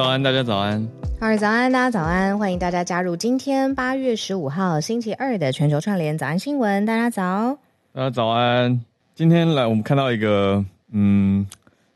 早安，大家早安。好日早安，大家早安，欢迎大家加入今天八月十五号星期二的全球串联早安新闻。大家早，大家早安。今天来，我们看到一个嗯，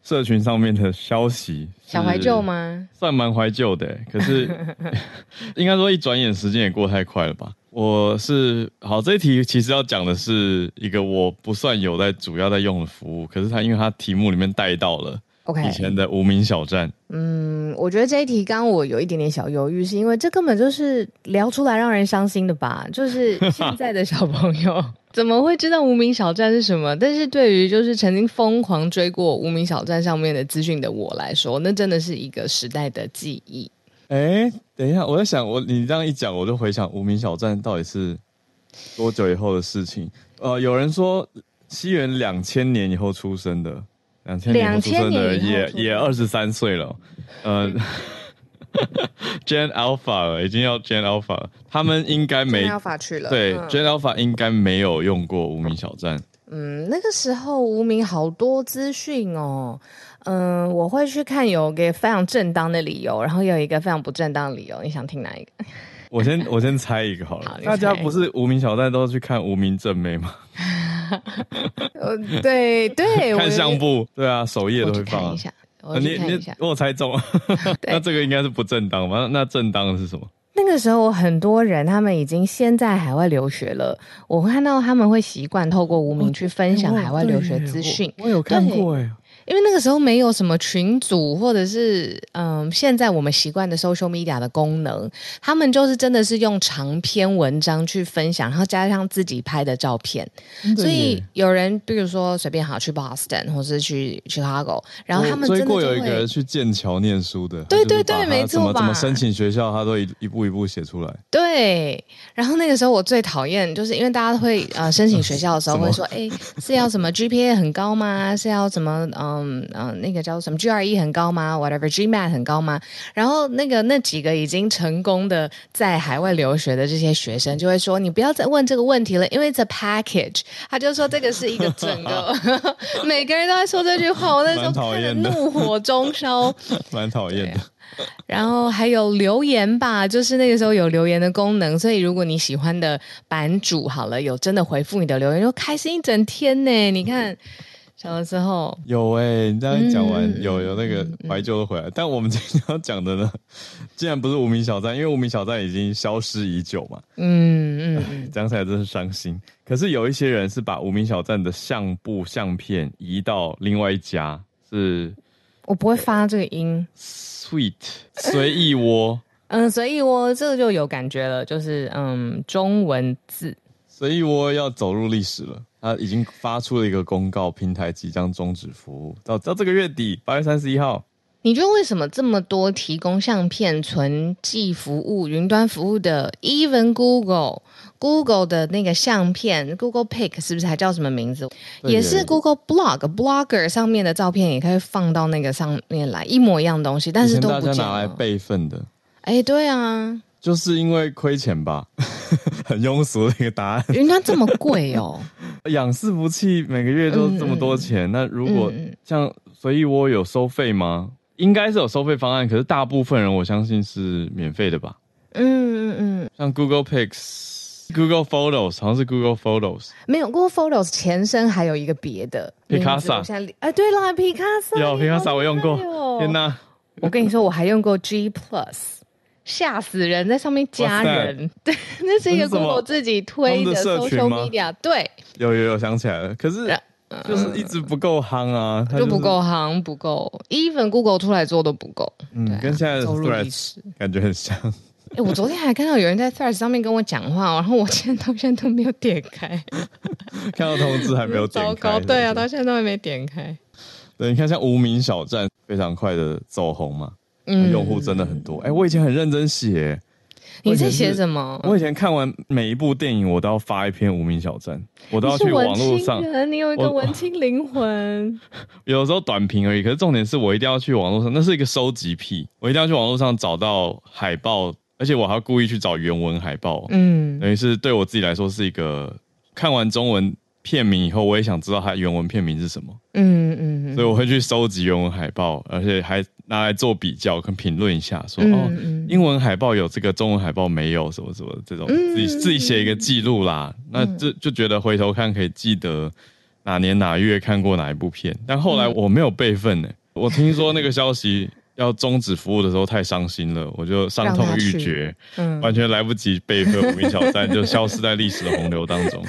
社群上面的消息，小怀旧吗？算蛮怀旧的，可是 应该说一转眼时间也过太快了吧？我是好，这一题其实要讲的是一个我不算有在主要在用的服务，可是它因为它题目里面带到了。OK，以前的无名小站。嗯，我觉得这一题刚刚我有一点点小犹豫，是因为这根本就是聊出来让人伤心的吧？就是现在的小朋友怎么会知道无名小站是什么？但是对于就是曾经疯狂追过无名小站上面的资讯的我来说，那真的是一个时代的记忆。哎，等一下，我在想，我你这样一讲，我就回想无名小站到底是多久以后的事情？呃，有人说西元两千年以后出生的。两千年出生的也也二十三岁了，呃，Gen Alpha 已经要 Gen Alpha 了，他们应该没 Gen Alpha 去了，对、嗯、Gen Alpha 应该没有用过无名小站。嗯，那个时候无名好多资讯哦，嗯，我会去看有个非常正当的理由，然后有一个非常不正当的理由，你想听哪一个？我先我先猜一个好了，好大家不是无名小站都去看无名正妹吗？呃，对对，看相簿，对啊，首页都会放。看一下，我你你我猜中了，那这个应该是不正当吧？那正当的是什么？那个时候很多人他们已经先在海外留学了，我看到他们会习惯透过无名去分享海外留学资讯。我有看过哎。因为那个时候没有什么群组，或者是嗯，现在我们习惯的 social media 的功能，他们就是真的是用长篇文章去分享，然后加上自己拍的照片。所以有人比如说随便好去 Boston 或是去 Chicago，然后他们追过有一个人去剑桥念书的，对对对，没错吧？怎么申请学校，他都一一步一步写出来。对，然后那个时候我最讨厌就是因为大家会呃申请学校的时候 会说，哎，是要什么 GPA 很高吗？是要什么嗯？嗯嗯，那个叫什么 GRE 很高吗？Whatever GMAT 很高吗？然后那个那几个已经成功的在海外留学的这些学生就会说：“你不要再问这个问题了，因为 it's a package。”他就说这个是一个整个，每个人都在说这句话。我那时候看得怒火中烧，蛮讨厌的。然后还有留言吧，就是那个时候有留言的功能，所以如果你喜欢的版主好了，有真的回复你的留言，就开心一整天呢。你看。小的时候有哎、欸，你这样讲完、嗯、有有那个怀旧的回来，嗯、但我们今天要讲的呢，竟然不是无名小站，因为无名小站已经消失已久嘛。嗯嗯，讲起来真是伤心。可是有一些人是把无名小站的相簿相片移到另外一家，是，我不会发这个音。Sweet 随意窝，嗯，随意窝这个就有感觉了，就是嗯，中文字。随意窝要走入历史了。他已经发出了一个公告，平台即将终止服务，到到这个月底，八月三十一号。你觉得为什么这么多提供相片存寄服务、云端服务的，even Google Google 的那个相片，Google Pic 是不是还叫什么名字？也是 Google Blog Blogger 上面的照片也可以放到那个上面来，一模一样东西，但是。大家拿来备份的。哎，对啊。就是因为亏钱吧，很庸俗的一个答案。云端这么贵哦，养伺服器每个月都这么多钱。嗯、那如果像随意窝有收费吗？应该是有收费方案，可是大部分人我相信是免费的吧。嗯嗯嗯，像 Google Pics、Google Photos 好像是 Google Photos，没有 Google Photos 前身还有一个别的 Picasa。哎，对了，Picasa 有 Picasa 我用过。天哪，我跟你说，我还用过 G Plus。吓死人，在上面加人，对，那是一个 Google 自己推的 social media，对，有有有想起来了，可是就是一直不够夯啊，就不够夯，不够，even Google 出来做都不够，嗯，跟现在的 Threads 感觉很像，哎，我昨天还看到有人在 Threads 上面跟我讲话，然后我现在到现在都没有点开，看到通知还没有点开。糟糕，对啊，到现在都还没点开。对，你看像无名小站非常快的走红嘛，嗯，用户真的很多。哎，我以前很认真写。你在写什么？我以前看完每一部电影，我都要发一篇无名小站，我都要去网络上。你有一个文青灵魂。有时候短评而已，可是重点是我一定要去网络上，那是一个收集癖，我一定要去网络上找到海报，而且我还要故意去找原文海报。嗯，等于是对我自己来说是一个看完中文片名以后，我也想知道它原文片名是什么。嗯嗯，所以我会去收集原文海报，而且还拿来做比较跟评论一下，说、嗯、哦，英文海报有这个，中文海报没有，什么什么这种，自己自己写一个记录啦。那就就觉得回头看可以记得哪年哪月看过哪一部片，但后来我没有备份呢。我听说那个消息。要终止服务的时候太伤心了，我就伤痛欲绝，嗯，完全来不及备份无名小站，就消失在历史的洪流当中。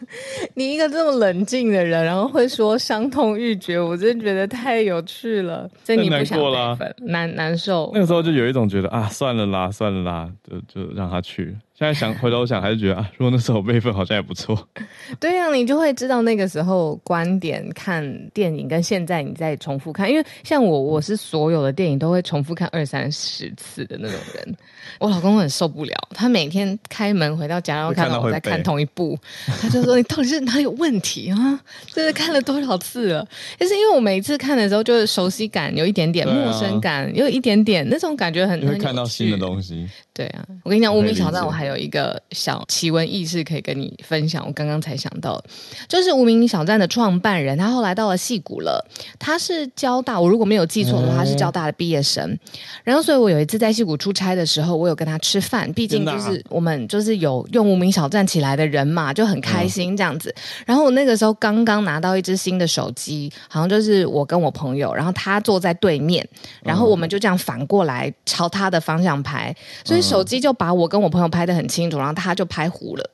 你一个这么冷静的人，然后会说伤痛欲绝，我真的觉得太有趣了。真你不想备份，难难受。那个时候就有一种觉得啊，算了啦，算了啦，就就让他去。现在想回头想，还是觉得啊，如果那时候备份好像也不错。对呀、啊，你就会知道那个时候观点看电影跟现在你再重复看，因为像我，我是所有的电影都会重复看二三十次的那种人。我老公很受不了，他每天开门回到家，然后看到我在看同一部，他就说：“你到底是哪里有问题啊？这是看了多少次了？”就是因为我每一次看的时候，就是熟悉感有一点点，陌生感有一点点，那种感觉很，你会看到新的东西。对啊，我跟你讲，无名小站我还有一个小奇闻异事可以跟你分享。我刚刚才想到，就是无名小站的创办人，他后来到了戏谷了。他是交大，我如果没有记错的话，他是交大的毕业生。然后，所以我有一次在戏谷出差的时候，我有跟他吃饭。毕竟就是我们就是有用无名小站起来的人嘛，就很开心这样子。然后我那个时候刚刚拿到一只新的手机，好像就是我跟我朋友，然后他坐在对面，然后我们就这样反过来朝他的方向拍，所以。手机就把我跟我朋友拍得很清楚，然后他就拍糊了，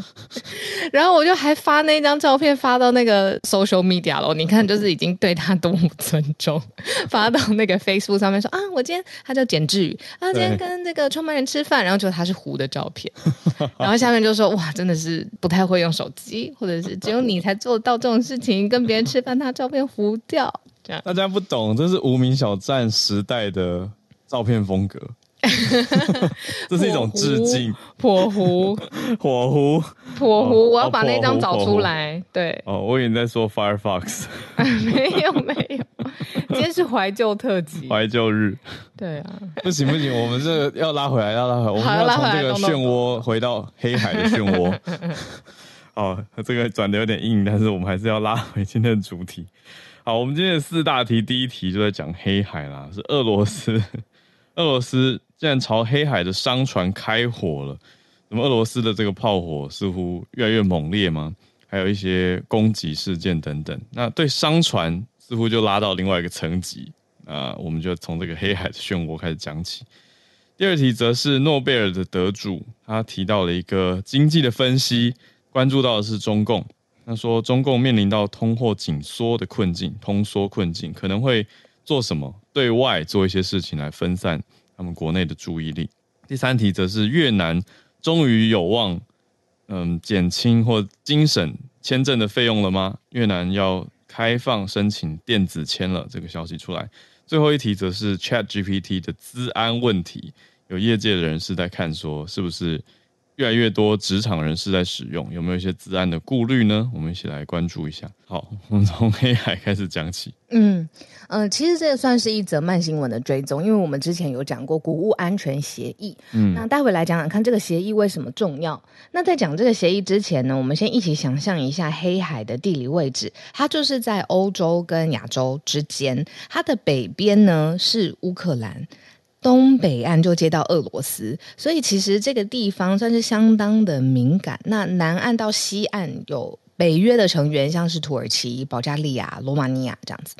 然后我就还发那张照片发到那个 social media 了。你看，就是已经对他多么尊重，发到那个 Facebook 上面说啊，我今天他叫简志宇啊，今天跟这个创办人吃饭，然后就他是糊的照片，然后下面就说哇，真的是不太会用手机，或者是只有你才做到这种事情，跟别人吃饭，他照片糊掉，这样。大家不懂，这是无名小站时代的照片风格。这是一种致敬，火狐，火狐，火狐，我要把那张找出来。对，哦，我以为你在说 Firefox，没有没有，今天是怀旧特辑，怀旧日。对啊，不行不行，我们这个要拉回来，要拉回来，我们要从这个漩涡回到黑海的漩涡。哦，这个转的有点硬，但是我们还是要拉回今天的主题。好，我们今天的四大题，第一题就在讲黑海啦，是俄罗斯，俄罗斯。现在朝黑海的商船开火了，那么俄罗斯的这个炮火似乎越来越猛烈吗？还有一些攻击事件等等，那对商船似乎就拉到另外一个层级啊。我们就从这个黑海的漩涡开始讲起。第二题则是诺贝尔的得主，他提到了一个经济的分析，关注到的是中共。他说中共面临到通货紧缩的困境，通缩困境可能会做什么？对外做一些事情来分散。他们国内的注意力。第三题则是越南终于有望，嗯，减轻或精省签证的费用了吗？越南要开放申请电子签了，这个消息出来。最后一题则是 ChatGPT 的资安问题，有业界的人士在看说，是不是？越来越多职场人士在使用，有没有一些自安的顾虑呢？我们一起来关注一下。好，我们从黑海开始讲起。嗯嗯、呃，其实这个算是一则慢新闻的追踪，因为我们之前有讲过谷物安全协议。嗯，那待会来讲讲看这个协议为什么重要。那在讲这个协议之前呢，我们先一起想象一下黑海的地理位置，它就是在欧洲跟亚洲之间，它的北边呢是乌克兰。东北岸就接到俄罗斯，所以其实这个地方算是相当的敏感。那南岸到西岸有北约的成员，像是土耳其、保加利亚、罗马尼亚这样子。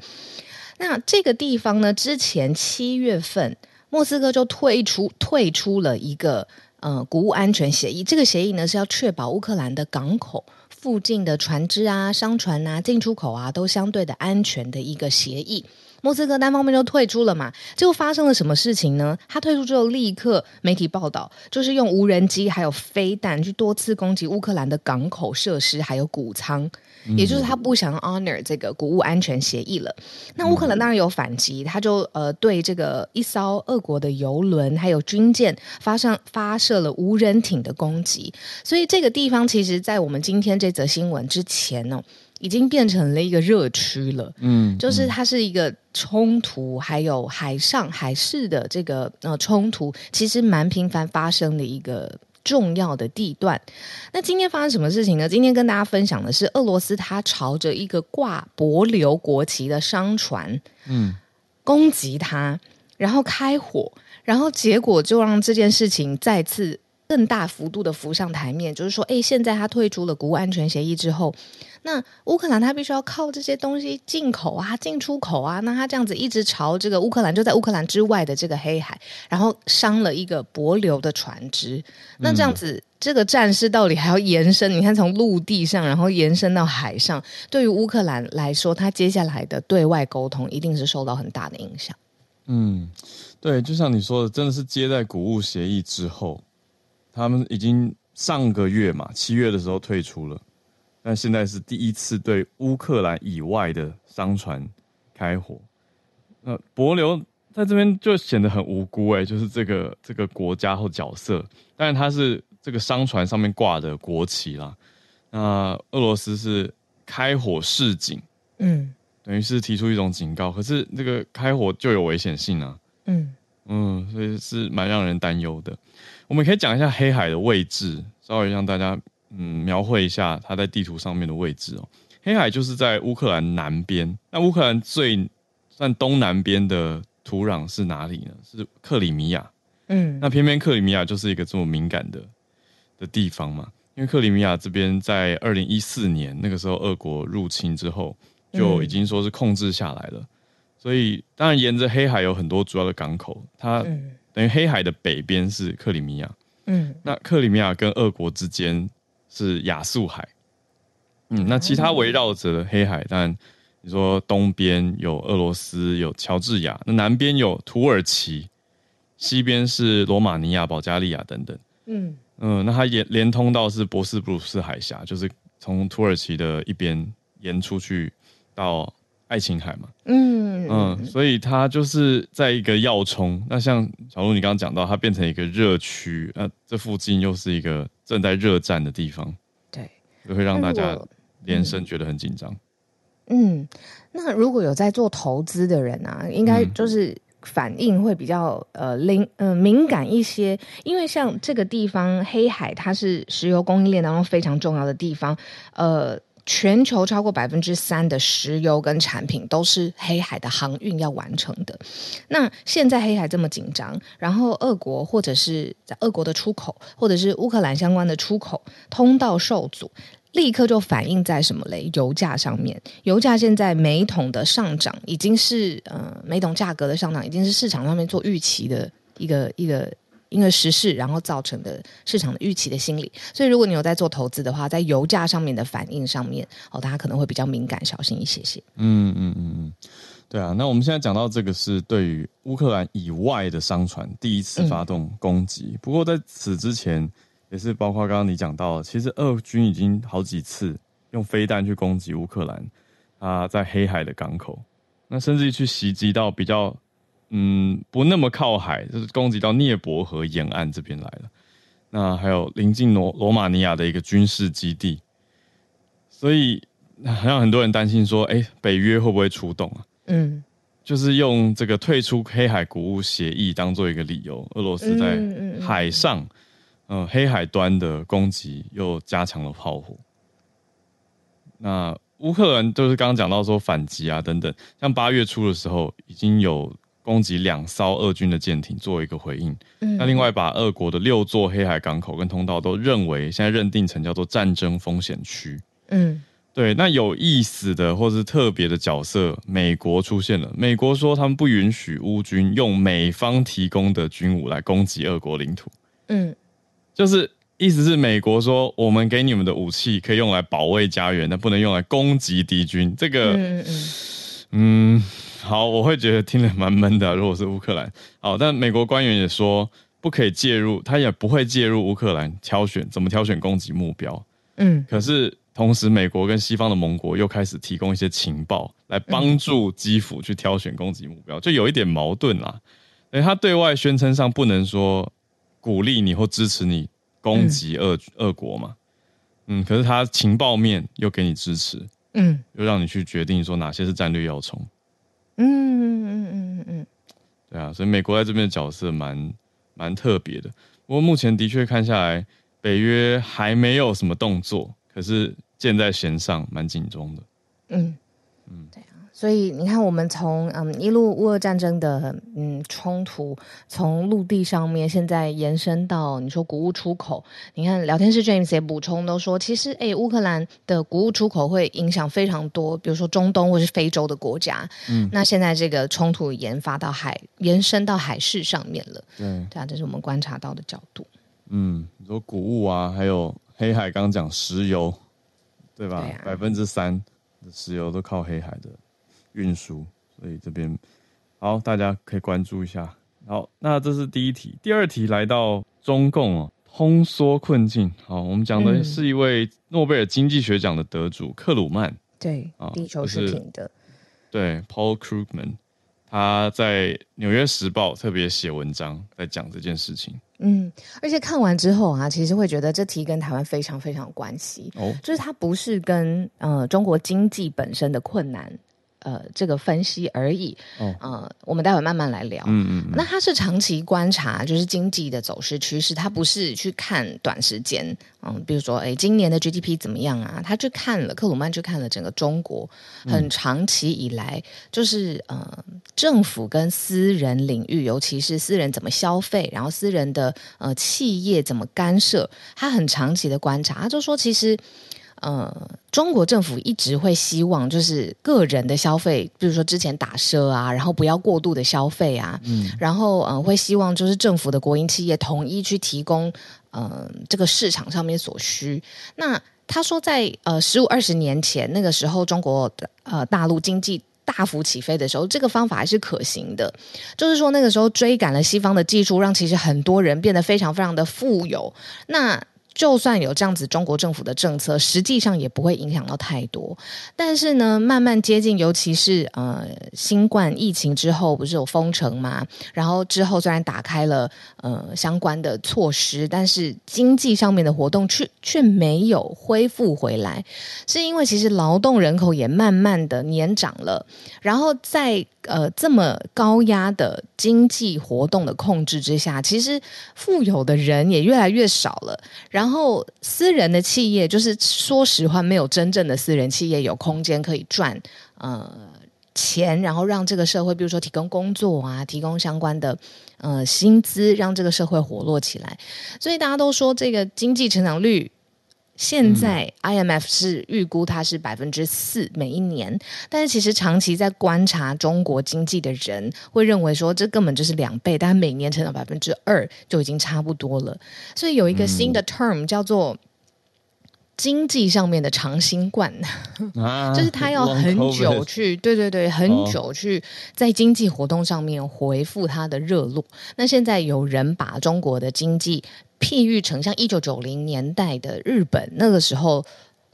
那这个地方呢，之前七月份莫斯科就退出退出了一个呃谷物安全协议。这个协议呢是要确保乌克兰的港口附近的船只啊、商船啊进出口啊都相对的安全的一个协议。莫斯科单方面就退出了嘛。结果发生了什么事情呢？他退出之后，立刻媒体报道，就是用无人机还有飞弹去多次攻击乌克兰的港口设施，还有谷仓。也就是他不想 honor 这个谷物安全协议了。那乌克兰当然有反击，他就呃对这个一艘俄国的油轮还有军舰发上发射了无人艇的攻击。所以这个地方其实，在我们今天这则新闻之前呢，已经变成了一个热区了。嗯，就是它是一个冲突，还有海上海事的这个呃冲突，其实蛮频繁发生的一个。重要的地段。那今天发生什么事情呢？今天跟大家分享的是，俄罗斯它朝着一个挂帛琉国旗的商船，嗯，攻击它，然后开火，然后结果就让这件事情再次更大幅度的浮上台面。就是说，哎，现在他退出了谷物安全协议之后。那乌克兰他必须要靠这些东西进口啊，进出口啊。那他这样子一直朝这个乌克兰，就在乌克兰之外的这个黑海，然后伤了一个帛流的船只。那这样子，嗯、这个战事到底还要延伸？你看，从陆地上，然后延伸到海上，对于乌克兰来说，他接下来的对外沟通一定是受到很大的影响。嗯，对，就像你说的，真的是接在谷物协议之后，他们已经上个月嘛，七月的时候退出了。但现在是第一次对乌克兰以外的商船开火，那帛琉在这边就显得很无辜哎，就是这个这个国家或角色，但是它是这个商船上面挂的国旗啦。那俄罗斯是开火示警，嗯，等于是提出一种警告，可是这个开火就有危险性啊，嗯嗯，所以是蛮让人担忧的。我们可以讲一下黑海的位置，稍微让大家。嗯，描绘一下它在地图上面的位置哦。黑海就是在乌克兰南边。那乌克兰最算东南边的土壤是哪里呢？是克里米亚。嗯，那偏偏克里米亚就是一个这么敏感的的地方嘛。因为克里米亚这边在二零一四年那个时候，俄国入侵之后就已经说是控制下来了。嗯，所以当然沿着黑海有很多主要的港口，它等于黑海的北边是克里米亚。嗯，那克里米亚跟俄国之间。是亚速海，嗯，那其他围绕着的黑海，当然你说东边有俄罗斯，有乔治亚，那南边有土耳其，西边是罗马尼亚、保加利亚等等，嗯嗯，那它也连通到是博斯布鲁斯海峡，就是从土耳其的一边延出去到爱琴海嘛，嗯嗯，所以它就是在一个要冲。那像小鹿你刚刚讲到，它变成一个热区，那这附近又是一个。正在热战的地方，对，就会让大家连声觉得很紧张。嗯，那如果有在做投资的人啊，应该就是反应会比较呃灵呃敏感一些，因为像这个地方黑海，它是石油供应链当中非常重要的地方，呃。全球超过百分之三的石油跟产品都是黑海的航运要完成的。那现在黑海这么紧张，然后俄国或者是在俄国的出口，或者是乌克兰相关的出口通道受阻，立刻就反映在什么嘞？油价上面。油价现在每桶的上涨，已经是呃每桶价格的上涨，已经是市场上面做预期的一个一个。因为时事，然后造成的市场的预期的心理，所以如果你有在做投资的话，在油价上面的反应上面，哦，大家可能会比较敏感、小心一些些。嗯嗯嗯嗯，对啊。那我们现在讲到这个是对于乌克兰以外的商船第一次发动攻击，嗯、不过在此之前，也是包括刚刚你讲到，其实俄军已经好几次用飞弹去攻击乌克兰，啊，在黑海的港口，那甚至于去袭击到比较。嗯，不那么靠海，就是攻击到涅伯河沿岸这边来了。那还有临近罗罗马尼亚的一个军事基地，所以让很多人担心说，哎、欸，北约会不会出动啊？嗯，就是用这个退出黑海谷物协议当做一个理由，俄罗斯在海上，嗯，黑海端的攻击又加强了炮火。那乌克兰就是刚刚讲到说反击啊等等，像八月初的时候已经有。攻击两艘俄军的舰艇做一个回应，嗯，那另外把俄国的六座黑海港口跟通道都认为现在认定成叫做战争风险区，嗯，对。那有意思的或是特别的角色，美国出现了。美国说他们不允许乌军用美方提供的军武来攻击俄国领土，嗯，就是意思是美国说我们给你们的武器可以用来保卫家园，但不能用来攻击敌军。这个，嗯。嗯好，我会觉得听得蛮闷的。如果是乌克兰，好，但美国官员也说不可以介入，他也不会介入乌克兰挑选怎么挑选攻击目标。嗯，可是同时，美国跟西方的盟国又开始提供一些情报来帮助基辅去挑选攻击目标，就有一点矛盾啦。诶，他对外宣称上不能说鼓励你或支持你攻击俄俄国嘛，嗯，可是他情报面又给你支持，嗯，又让你去决定说哪些是战略要冲。嗯嗯嗯嗯嗯，对啊，所以美国在这边的角色蛮蛮特别的。不过目前的确看下来，北约还没有什么动作，可是箭在弦上，蛮紧张的。嗯嗯，对。所以你看，我们从嗯一路乌俄战争的嗯冲突，从陆地上面现在延伸到你说谷物出口，你看聊天室 James 也补充都说，其实诶乌克兰的谷物出口会影响非常多，比如说中东或是非洲的国家。嗯，那现在这个冲突研发到海延伸到海事上面了。对，对啊，这是我们观察到的角度。嗯，你说谷物啊，还有黑海，刚刚讲石油，对吧？百分之三的石油都靠黑海的。运输，所以这边好，大家可以关注一下。好，那这是第一题，第二题来到中共哦，通缩困境。好，我们讲的是一位诺贝尔经济学奖的得主克鲁曼。对，地球是平的。对，Paul Krugman，他在《纽约时报》特别写文章在讲这件事情。嗯，而且看完之后啊，其实会觉得这题跟台湾非常非常有关系。哦，就是它不是跟呃中国经济本身的困难。呃，这个分析而已。哦，呃，我们待会慢慢来聊。嗯嗯。那他是长期观察，就是经济的走势趋势，他不是去看短时间。嗯，比如说，哎，今年的 GDP 怎么样啊？他去看了，克鲁曼去看了整个中国，很长期以来，就是呃，政府跟私人领域，尤其是私人怎么消费，然后私人的呃企业怎么干涉，他很长期的观察，他就说，其实。呃，中国政府一直会希望，就是个人的消费，比如说之前打奢啊，然后不要过度的消费啊，嗯，然后呃，会希望就是政府的国营企业统一去提供，呃，这个市场上面所需。那他说在，在呃十五二十年前那个时候，中国呃大陆经济大幅起飞的时候，这个方法还是可行的，就是说那个时候追赶了西方的技术，让其实很多人变得非常非常的富有。那就算有这样子中国政府的政策，实际上也不会影响到太多。但是呢，慢慢接近，尤其是呃新冠疫情之后，不是有封城吗？然后之后虽然打开了呃相关的措施，但是经济上面的活动却却没有恢复回来，是因为其实劳动人口也慢慢的年长了，然后在。呃，这么高压的经济活动的控制之下，其实富有的人也越来越少了。然后，私人的企业，就是说实话，没有真正的私人企业有空间可以赚呃钱，然后让这个社会，比如说提供工作啊，提供相关的呃薪资，让这个社会活络起来。所以大家都说，这个经济成长率。现在 IMF 是预估它是百分之四每一年，但是其实长期在观察中国经济的人会认为说，这根本就是两倍，但每年成长百分之二就已经差不多了。所以有一个新的 term 叫做经济上面的长新冠，啊、就是他要很久去，对对对，很久去在经济活动上面回复它的热络。那现在有人把中国的经济。譬喻成像一九九零年代的日本，那个时候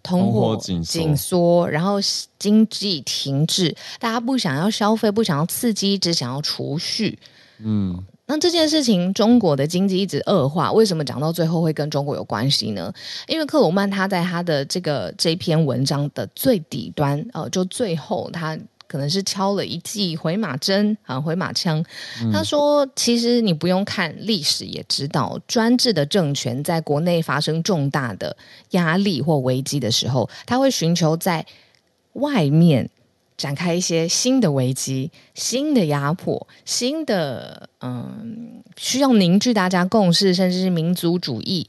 通货紧缩，然后经济停滞，大家不想要消费，不想要刺激，只想要储蓄。嗯，那这件事情，中国的经济一直恶化，为什么讲到最后会跟中国有关系呢？因为克鲁曼他在他的这个这篇文章的最底端，呃，就最后他。可能是敲了一记回马针啊，回马枪。他说：“其实你不用看历史也知道，专制的政权在国内发生重大的压力或危机的时候，他会寻求在外面展开一些新的危机、新的压迫、新的嗯，需要凝聚大家共识，甚至是民族主义，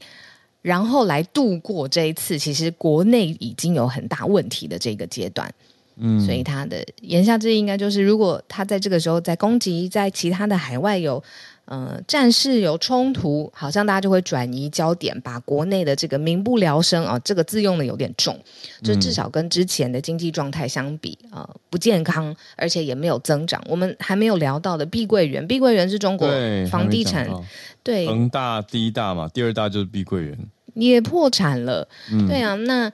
然后来度过这一次其实国内已经有很大问题的这个阶段。”嗯，所以他的言下之意应该就是，如果他在这个时候在攻击，在其他的海外有呃，战事有冲突，好像大家就会转移焦点，把国内的这个民不聊生啊，这个字用的有点重，就至少跟之前的经济状态相比啊、呃，不健康，而且也没有增长。我们还没有聊到的碧桂园，碧桂园是中国房地产，对，恒大第一大嘛，第二大就是碧桂园，也破产了。嗯、对啊，那。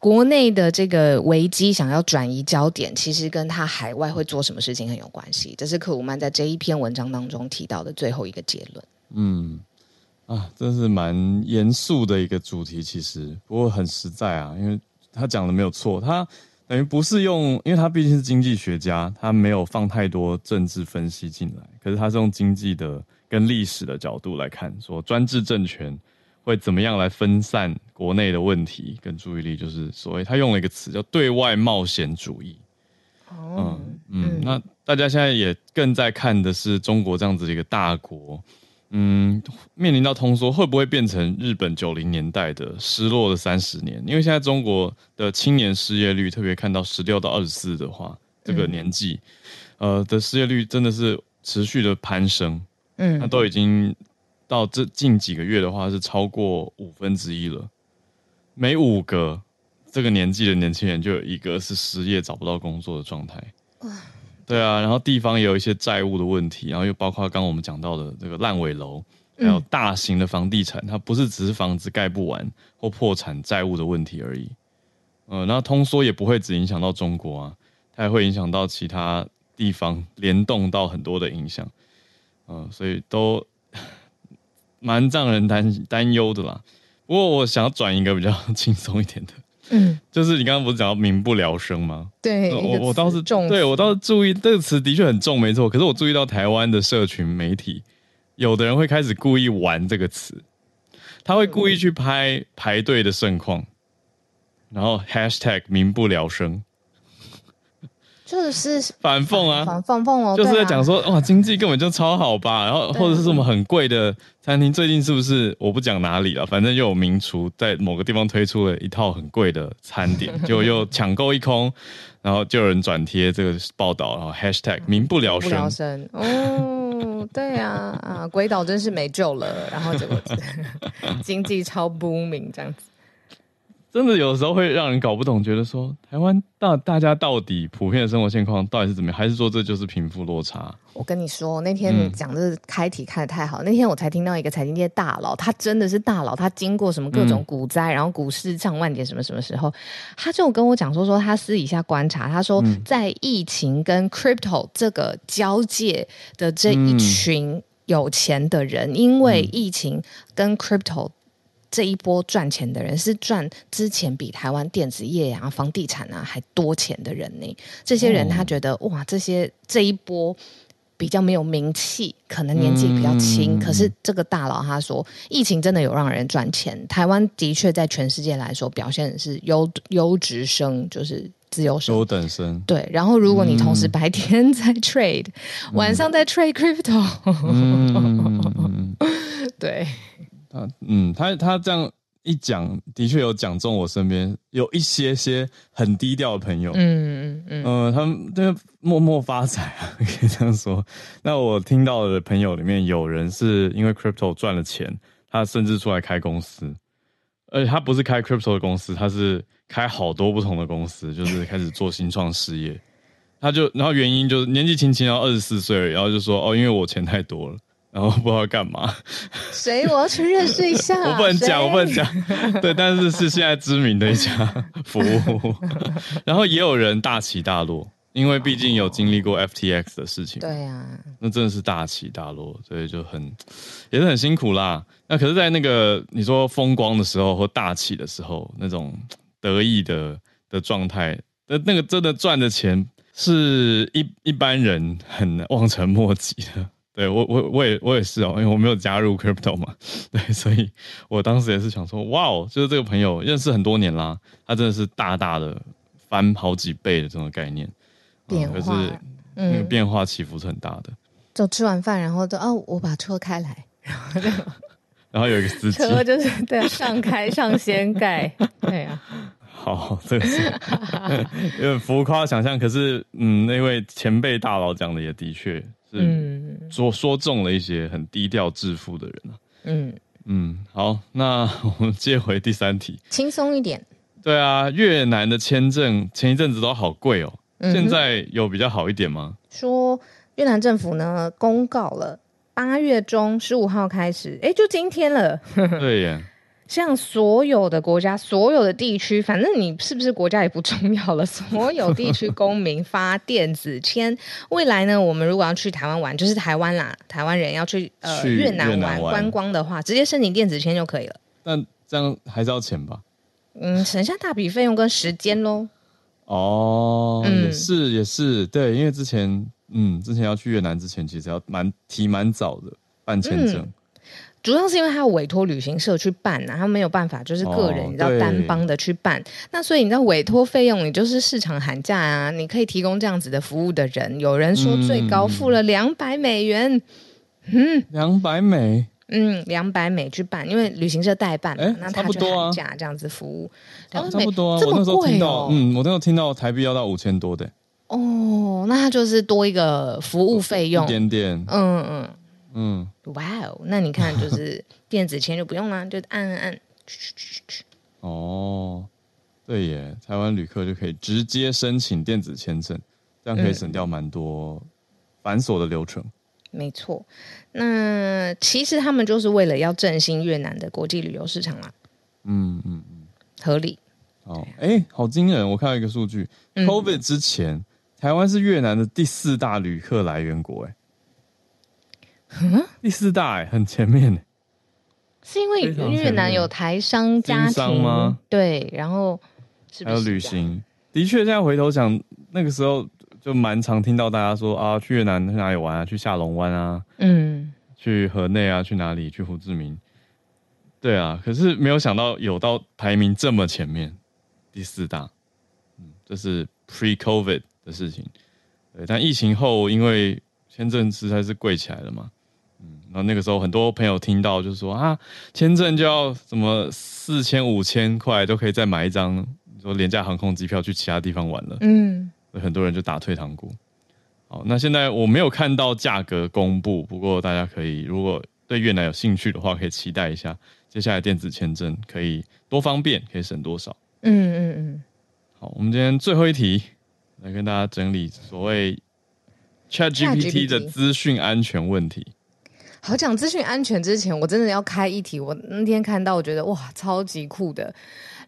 国内的这个危机想要转移焦点，其实跟他海外会做什么事情很有关系。这是克鲁曼在这一篇文章当中提到的最后一个结论。嗯，啊，真是蛮严肃的一个主题，其实不过很实在啊，因为他讲的没有错，他等于不是用，因为他毕竟是经济学家，他没有放太多政治分析进来，可是他是用经济的跟历史的角度来看，说专制政权。会怎么样来分散国内的问题跟注意力？就是所谓他用了一个词叫“对外冒险主义”。哦，嗯嗯，那大家现在也更在看的是中国这样子的一个大国，嗯，面临到通缩，会不会变成日本九零年代的失落的三十年？因为现在中国的青年失业率，特别看到十六到二十四的话，这个年纪，呃的失业率真的是持续的攀升。嗯，那都已经。到这近几个月的话，是超过五分之一了。每五个这个年纪的年轻人，就有一个是失业找不到工作的状态。对啊，然后地方也有一些债务的问题，然后又包括刚刚我们讲到的这个烂尾楼，还有大型的房地产，它不是只是房子盖不完或破产债务的问题而已。嗯，那通缩也不会只影响到中国啊，它也会影响到其他地方，联动到很多的影响。嗯，所以都。蛮让人担担忧的啦，不过我想要转一个比较轻松一点的，嗯，就是你刚刚不是讲到民不聊生吗？对，我我倒是重，对我倒是注意这个词的确很重，没错。可是我注意到台湾的社群媒体，有的人会开始故意玩这个词，他会故意去拍排队的盛况，然后 hashtag 民不聊生。就是反讽啊，反讽讽哦，就是在讲说、啊、哇，经济根本就超好吧，然后或者是什么很贵的餐厅，最近是不是我不讲哪里了，反正又有名厨在某个地方推出了一套很贵的餐点，就又抢购一空，然后就有人转贴这个报道，然后 hashtag 民不聊生，不聊生。哦，对啊啊，鬼岛真是没救了，然后结果 经济超 booming 这样子。真的有时候会让人搞不懂，觉得说台湾大大家到底普遍的生活现况到底是怎么样，还是说这就是贫富落差？我跟你说，那天你讲的开题开的太好，嗯、那天我才听到一个财经界大佬，他真的是大佬，他经过什么各种股灾，嗯、然后股市上万点什么什么时候，他就跟我讲说说他私底下观察，他说在疫情跟 crypto 这个交界的这一群有钱的人，嗯、因为疫情跟 crypto。这一波赚钱的人是赚之前比台湾电子业啊、房地产啊还多钱的人呢。这些人他觉得、哦、哇，这些这一波比较没有名气，可能年纪比较轻。嗯、可是这个大佬他说，疫情真的有让人赚钱。台湾的确在全世界来说表现是优优质生，就是自由生、优等生。对，然后如果你同时白天在 trade，、嗯、晚上在 trade crypto，、嗯、对。他嗯，他他这样一讲，的确有讲中我身边有一些些很低调的朋友，嗯嗯嗯，呃，他们这个默默发财啊，可以这样说。那我听到的朋友里面，有人是因为 crypto 赚了钱，他甚至出来开公司，而且他不是开 crypto 的公司，他是开好多不同的公司，就是开始做新创事业。他就然后原因就是年纪轻轻，然后二十四岁，然后就说哦，因为我钱太多了。然后不知道干嘛，谁？我要去认识一下。我不能讲，我不能讲。对，但是是现在知名的一家服务。然后也有人大起大落，因为毕竟有经历过 FTX 的事情。对呀、啊，那真的是大起大落，所以就很也是很辛苦啦。那可是，在那个你说风光的时候或大起的时候，那种得意的的状态，那那个真的赚的钱是一一般人很望尘莫及的。对我我我也我也是哦，因为我没有加入 crypto 嘛，对，所以我当时也是想说，哇哦，就是这个朋友认识很多年啦，他真的是大大的翻好几倍的这种概念，变化，可是那个变化起伏是很大的。就吃完饭，然后就哦，我把车开来，然后就 然后有一个司机，车就是对上开上掀盖，对啊。好，这个是 有点浮夸想象，可是嗯，那位前辈大佬讲的也的确是说说中了一些很低调致富的人啊。嗯嗯，好，那我们接回第三题，轻松一点。对啊，越南的签证前一阵子都好贵哦，嗯、现在有比较好一点吗？说越南政府呢公告了，八月中十五号开始，哎，就今天了。对呀。像所有的国家、所有的地区，反正你是不是国家也不重要了。所有地区公民发电子签，未来呢，我们如果要去台湾玩，就是台湾啦，台湾人要去呃去越南玩观光的话，直接申请电子签就可以了。但这样还是要钱吧？嗯，省下大笔费用跟时间喽。哦，嗯、也是也是，对，因为之前嗯，之前要去越南之前，其实要蛮提蛮早的办签证。嗯主要是因为他要委托旅行社去办呐、啊，他没有办法就是个人，哦、你知道单帮的去办。那所以你知道委托费用，你就是市场喊价啊，你可以提供这样子的服务的人，有人说最高付了两百美元，嗯，两百美，嗯，两百美去办，因为旅行社代办，欸、那他就喊价这样子服务，差不多啊。这么贵哦，嗯，我那时候听到台币要到五千多的，哦，那他就是多一个服务费用，一点点，嗯嗯。嗯，哇哦，那你看，就是 电子签就不用啦，就按按按，去去去去哦，对耶，台湾旅客就可以直接申请电子签证，这样可以省掉蛮多繁琐的流程。嗯、没错，那其实他们就是为了要振兴越南的国际旅游市场啦。嗯嗯嗯，合理。哦，哎，好惊人！我看到一个数据、嗯、，COVID 之前，台湾是越南的第四大旅客来源国，哎。嗯，第四大哎，很前面，是因为越南有台商家庭商吗？对，然后是是还有旅行，的确，现在回头想，那个时候就蛮常听到大家说啊，去越南去哪里玩啊？去下龙湾啊，嗯，去河内啊，去哪里？去胡志明，对啊，可是没有想到有到排名这么前面，第四大，嗯，这是 pre-COVID 的事情，对，但疫情后因为签证实在是贵起来了嘛。然后那个时候，很多朋友听到就是说啊，签证就要什么四千五千块都可以再买一张说廉价航空机票去其他地方玩了。嗯，很多人就打退堂鼓。好，那现在我没有看到价格公布，不过大家可以如果对越南有兴趣的话，可以期待一下接下来电子签证可以多方便，可以省多少。嗯嗯嗯。好，我们今天最后一题来跟大家整理所谓 ChatGPT 的资讯安全问题。好，讲资讯安全之前，我真的要开一题。我那天看到，我觉得哇，超级酷的，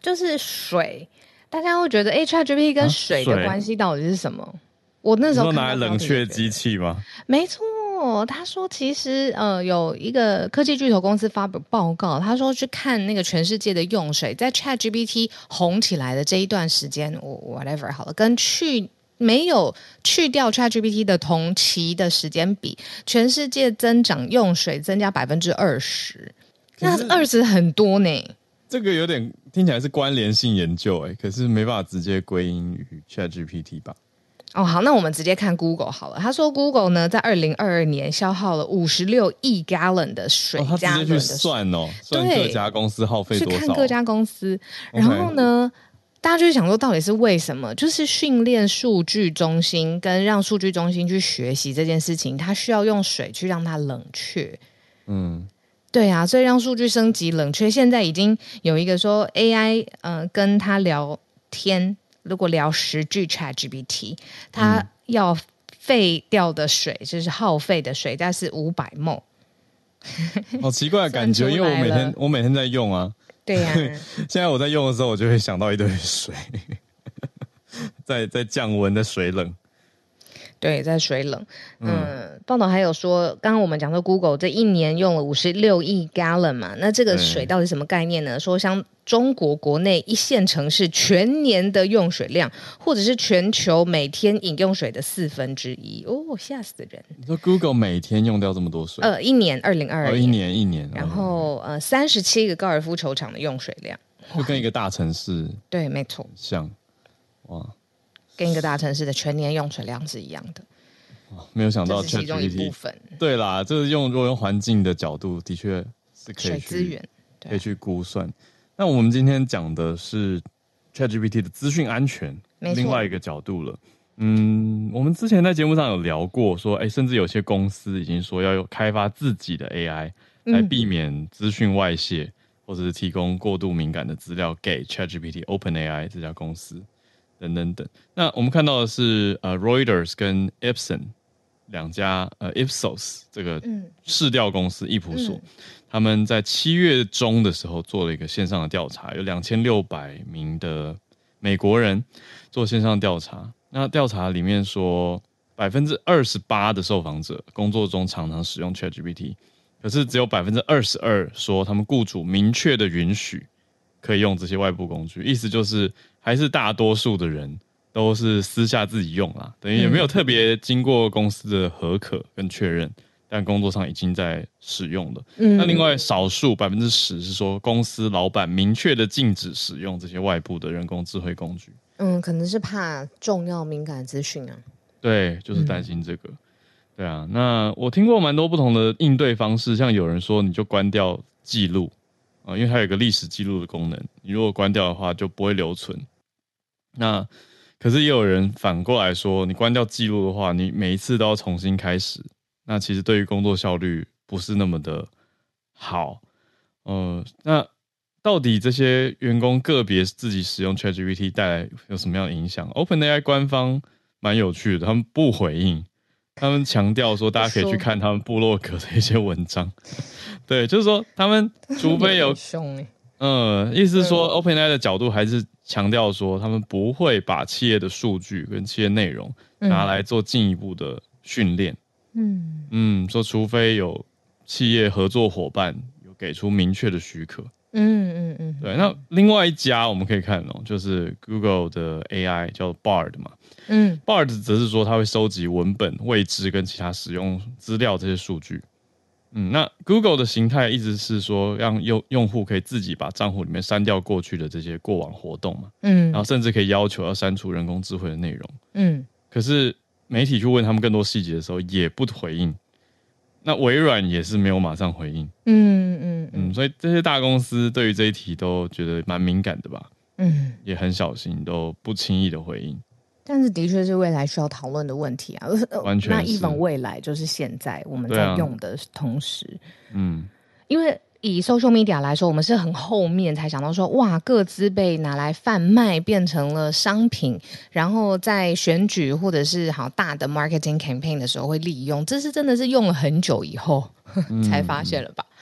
就是水。大家会觉得，哎，ChatGPT 跟水的关系到底是什么？啊、我那时候拿来冷却机器吗？没错，他说其实呃，有一个科技巨头公司发表报告，他说去看那个全世界的用水，在 ChatGPT 红起来的这一段时间，我 whatever 好了，跟去。没有去掉 ChatGPT 的同期的时间比，全世界增长用水增加百分之二十，那二十很多呢。这个有点听起来是关联性研究哎，可是没办法直接归因于 ChatGPT 吧？哦，好，那我们直接看 Google 好了。他说 Google 呢，在二零二二年消耗了五十六亿 gallon 的水，哦，他直接去算哦，算各家公司耗费多少？去看各家公司，然后呢？Okay. 大家就想说，到底是为什么？就是训练数据中心跟让数据中心去学习这件事情，它需要用水去让它冷却。嗯，对啊，所以让数据升级冷却。现在已经有一个说 AI，呃，跟他聊天，如果聊十句 ChatGPT，它要废掉的水，就是耗费的水，大概是五百 ml。好奇怪 的感觉，因为我每天我每天在用啊。对呀、啊，现在我在用的时候，我就会想到一堆水，在在降温的水冷。对，在水冷。嗯，嗯报道还有说，刚刚我们讲说，Google 这一年用了五十六亿 gallon 嘛，那这个水到底什么概念呢？说像中国国内一线城市全年的用水量，或者是全球每天饮用水的四分之一哦，吓死的人！你说 Google 每天用掉这么多水？呃，一年二零二二，一年一年，然后呃，三十七个高尔夫球场的用水量，就跟一个大城市对，没错，像哇。跟一个大城市的全年用水量是一样的，没有想到其中一部分。对啦，就是用如果用环境的角度，的确是可以去资源可以去估算。那我们今天讲的是 ChatGPT 的资讯安全，另外一个角度了。嗯，我们之前在节目上有聊过，说，哎，甚至有些公司已经说要有开发自己的 AI，来避免资讯外泄，嗯、或者是提供过度敏感的资料给 ChatGPT、OpenAI 这家公司等等等。那我们看到的是，呃，Reuters 跟 Ipsen 两家，呃，Ipsos 这个市调公司，易普所，嗯、他们在七月中的时候做了一个线上的调查，有两千六百名的美国人做线上调查。那调查里面说，百分之二十八的受访者工作中常常使用 ChatGPT，可是只有百分之二十二说他们雇主明确的允许可以用这些外部工具，意思就是还是大多数的人都是私下自己用啦，等于也没有特别经过公司的核可跟确认，但工作上已经在使用了。那另外少数百分之十是说公司老板明确的禁止使用这些外部的人工智慧工具。嗯，可能是怕重要敏感资讯啊。对，就是担心这个。嗯、对啊，那我听过蛮多不同的应对方式，像有人说你就关掉记录啊，因为它有个历史记录的功能，你如果关掉的话就不会留存。那可是也有人反过来说，你关掉记录的话，你每一次都要重新开始，那其实对于工作效率不是那么的好。嗯、呃，那。到底这些员工个别自己使用 ChatGPT 带来有什么样的影响？OpenAI 官方蛮有趣的，他们不回应，他们强调说大家可以去看他们部落格的一些文章。对，就是说他们 除非有，嗯，意思是说 OpenAI 的角度还是强调说他们不会把企业的数据跟企业内容拿来做进一步的训练。嗯嗯，说除非有企业合作伙伴有给出明确的许可。嗯嗯嗯，对。那另外一家我们可以看哦，就是 Google 的 AI 叫 Bard 嘛。嗯，Bard 则是说它会收集文本、位置跟其他使用资料这些数据。嗯，那 Google 的形态一直是说让用用户可以自己把账户里面删掉过去的这些过往活动嘛。嗯，然后甚至可以要求要删除人工智慧的内容。嗯，可是媒体去问他们更多细节的时候，也不回应。那微软也是没有马上回应，嗯嗯嗯，所以这些大公司对于这一题都觉得蛮敏感的吧，嗯，也很小心，都不轻易的回应。但是的确是未来需要讨论的问题啊，完全。那 even 未来就是现在我们在用的同时，啊、嗯，因为。以 social media 来说，我们是很后面才想到说，哇，各自被拿来贩卖，变成了商品，然后在选举或者是好大的 marketing campaign 的时候会利用，这是真的是用了很久以后才发现了吧，嗯、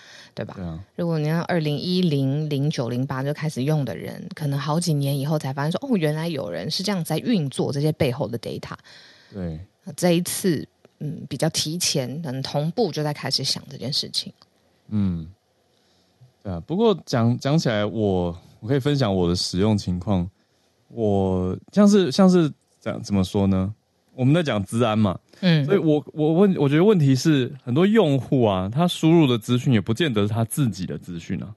对吧？对啊、如果你要二零一零、零九、零八就开始用的人，可能好几年以后才发现说，哦，原来有人是这样在运作这些背后的 data。对，这一次，嗯，比较提前，能同步就在开始想这件事情。嗯。对啊，不过讲讲起来我，我我可以分享我的使用情况。我像是像是怎怎么说呢？我们在讲治安嘛，嗯，所以我我问，我觉得问题是很多用户啊，他输入的资讯也不见得是他自己的资讯啊，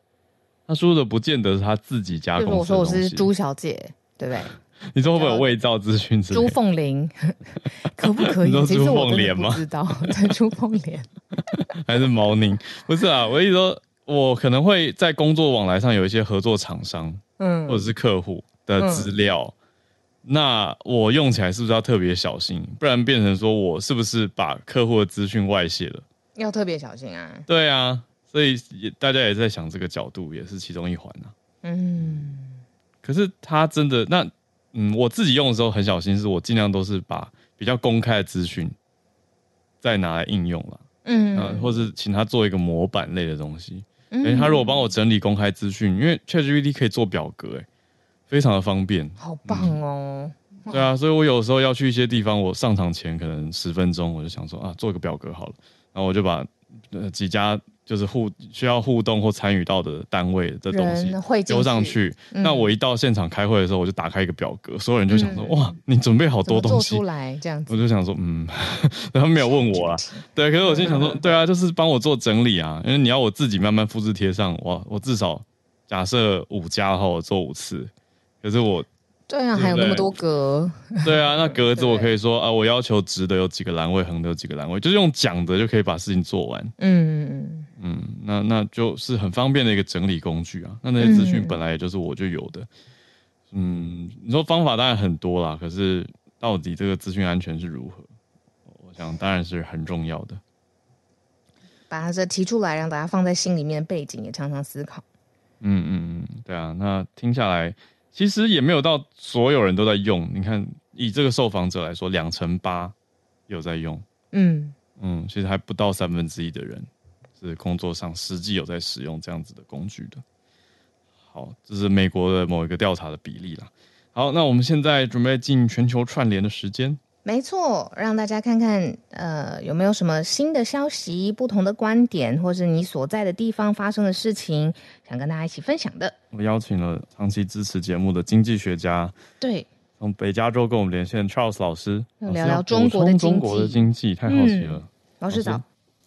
他输入的不见得是他自己家公司的。我说我是朱小姐，对不对？你说会不会有伪造资讯？朱凤玲 可不可以？你说朱凤莲吗？不知道，对，朱凤莲 还是毛宁？不是啊，我跟你说。我可能会在工作往来上有一些合作厂商，嗯，或者是客户的资料，嗯、那我用起来是不是要特别小心？不然变成说我是不是把客户的资讯外泄了？要特别小心啊！对啊，所以也大家也在想这个角度，也是其中一环啊。嗯，可是他真的那嗯，我自己用的时候很小心，是我尽量都是把比较公开的资讯再拿来应用了，嗯，啊，或是请他做一个模板类的东西。哎、欸，他如果帮我整理公开资讯，因为 ChatGPT 可以做表格，哎，非常的方便，好棒哦、嗯！对啊，所以我有时候要去一些地方，我上场前可能十分钟，我就想说啊，做一个表格好了，然后我就把呃几家。就是互需要互动或参与到的单位的东西丢上去，嗯、那我一到现场开会的时候，我就打开一个表格，所有人就想说：“嗯、哇，你准备好多东西。”出来这样子，我就想说：“嗯，他们没有问我啊。”对，可是我心想说：“对啊，就是帮我做整理啊，因为你要我自己慢慢复制贴上，哇，我至少假设五家的话，我做五次，可是我。”对啊，还有那么多格。对啊，那格子我可以说啊，我要求直的有几个栏位，横的有几个栏位，就是用讲的就可以把事情做完。嗯嗯嗯，那那就是很方便的一个整理工具啊。那那些资讯本来也就是我就有的。嗯，嗯，你说方法当然很多啦，可是到底这个资讯安全是如何？我想当然是很重要的。把它这提出来，让大家放在心里面，背景也常常思考。嗯嗯嗯，对啊。那听下来，其实也没有到所有人都在用。你看，以这个受访者来说，两成八有在用。嗯嗯，其实还不到三分之一的人是工作上实际有在使用这样子的工具的。好，这是美国的某一个调查的比例啦。好，那我们现在准备进全球串联的时间。没错，让大家看看，呃，有没有什么新的消息、不同的观点，或是你所在的地方发生的事情，想跟大家一起分享的。我邀请了长期支持节目的经济学家，对，从北加州跟我们连线 Charles 老师，聊聊中国的经济。中国的经济太好奇了，嗯、老师早。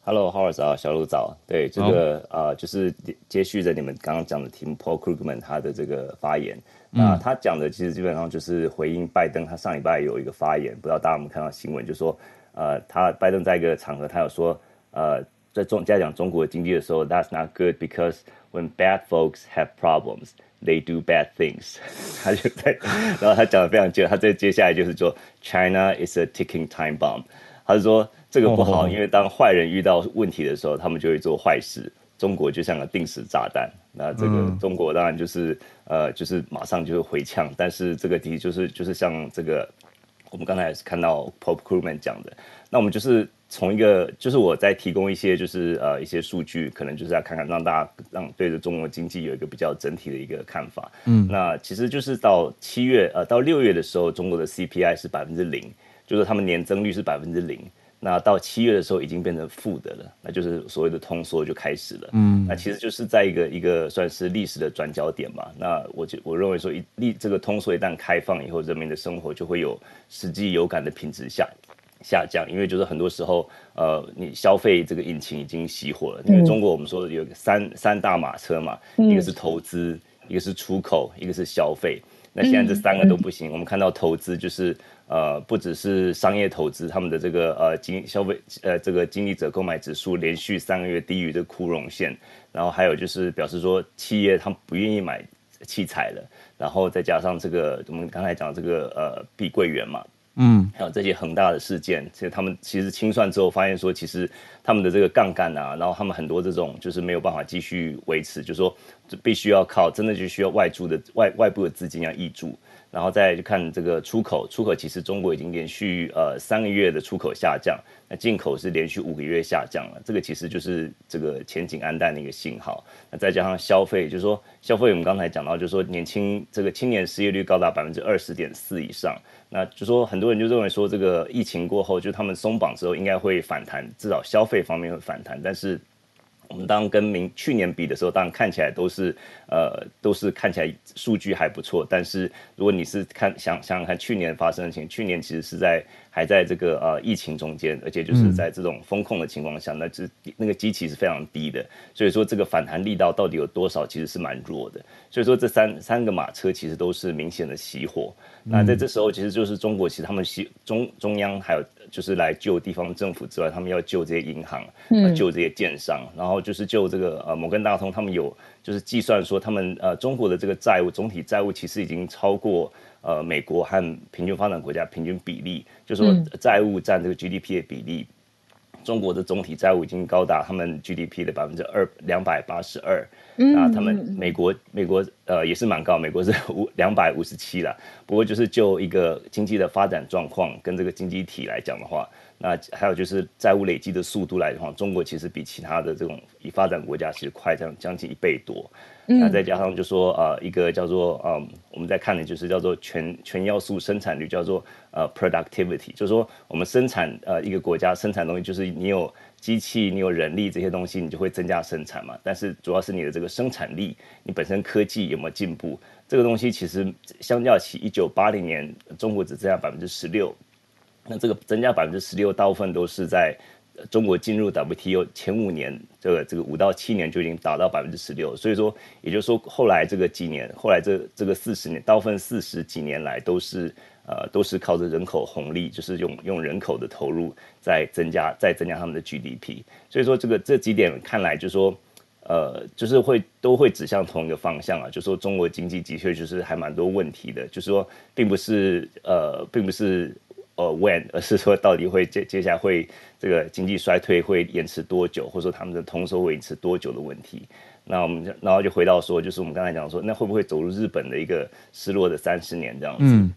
Hello，Howard 早，小鹿早。对，这个啊、呃，就是接续着你们刚刚讲的题目，Paul Krugman 他的这个发言。那、嗯、他讲的其实基本上就是回应拜登，他上礼拜有一个发言，不知道大家有没有看到新闻，就是说，呃，他拜登在一个场合，他有说，呃，在中在讲中国经济的时候，That's not good because when bad folks have problems, they do bad things。他就在，然后他讲的非常接，他在接下来就是说，China is a ticking time bomb。他是说。这个不好，因为当坏人遇到问题的时候，他们就会做坏事。中国就像个定时炸弹，那这个中国当然就是呃，就是马上就会回呛。但是这个题就是就是像这个，我们刚才也是看到 Paul Krugman 讲的，那我们就是从一个就是我在提供一些就是呃一些数据，可能就是要看看让大家让对着中国经济有一个比较整体的一个看法。嗯，那其实就是到七月呃到六月的时候，中国的 CPI 是百分之零，就是他们年增率是百分之零。那到七月的时候已经变成负的了，那就是所谓的通缩就开始了。嗯，那其实就是在一个一个算是历史的转角点嘛。那我就我认为说一历这个通缩一旦开放以后，人民的生活就会有实际有感的品质下下降，因为就是很多时候呃你消费这个引擎已经熄火了。因为中国我们说有三三大马车嘛，一个是投资，一个是出口，一个是消费。那现在这三个都不行，我们看到投资就是。呃，不只是商业投资，他们的这个呃经消费呃这个经济者购买指数连续三个月低于这个枯荣线，然后还有就是表示说企业他们不愿意买器材了，然后再加上这个我们刚才讲这个呃碧桂园嘛，嗯，还有这些恒大的事件，其实他们其实清算之后发现说，其实他们的这个杠杆啊，然后他们很多这种就是没有办法继续维持，就是说必须要靠真的就需要外注的外外部的资金要挹注。然后再去看这个出口，出口其实中国已经连续呃三个月的出口下降，那进口是连续五个月下降了，这个其实就是这个前景黯淡的一个信号。那再加上消费，就是说消费，我们刚才讲到，就是说年轻这个青年失业率高达百分之二十点四以上，那就说很多人就认为说这个疫情过后，就他们松绑之后应该会反弹，至少消费方面会反弹，但是。我们当跟明去年比的时候，当然看起来都是，呃，都是看起来数据还不错。但是如果你是看想想想看去年发生的情形，去年其实是在还在这个呃疫情中间，而且就是在这种风控的情况下，那只那个基期是非常低的。所以说这个反弹力道到底有多少，其实是蛮弱的。所以说这三三个马车其实都是明显的熄火。那在这时候，其实就是中国，其实他们西中中央还有就是来救地方政府之外，他们要救这些银行，嗯，救这些建商，然后就是救这个呃摩根大通，他们有就是计算说，他们呃中国的这个债务总体债务其实已经超过呃美国和平均发展国家平均比例，就是说债务占这个 GDP 的比例，中国的总体债务已经高达他们 GDP 的百分之二两百八十二。啊，他们美国美国呃也是蛮高，美国是 五两百五十七了。不过就是就一个经济的发展状况跟这个经济体来讲的话，那还有就是债务累积的速度来的话，中国其实比其他的这种已发展国家其实快将将近一倍多。那再加上就说呃一个叫做嗯我们在看的就是叫做全全要素生产率，叫做呃 productivity，就是说我们生产呃一个国家生产东西就是你有。机器，你有人力这些东西，你就会增加生产嘛。但是主要是你的这个生产力，你本身科技有没有进步？这个东西其实相较起一九八零年，中国只增加百分之十六。那这个增加百分之十六，大部分都是在中国进入 WTO 前五年，这个这个五到七年就已经达到百分之十六。所以说，也就是说，后来这个几年，后来这这个四十年，大部分四十几年来都是。呃，都是靠着人口红利，就是用用人口的投入在增加，在增加他们的 GDP。所以说，这个这几点看来，就是说，呃，就是会都会指向同一个方向啊，就说中国经济的确就是还蛮多问题的，就是说，并不是呃，并不是呃 when，而是说到底会接接下来会这个经济衰退会延迟多久，或者说他们的通缩会延迟多久的问题。那我们然后就回到说，就是我们刚才讲说，那会不会走入日本的一个失落的三十年这样子？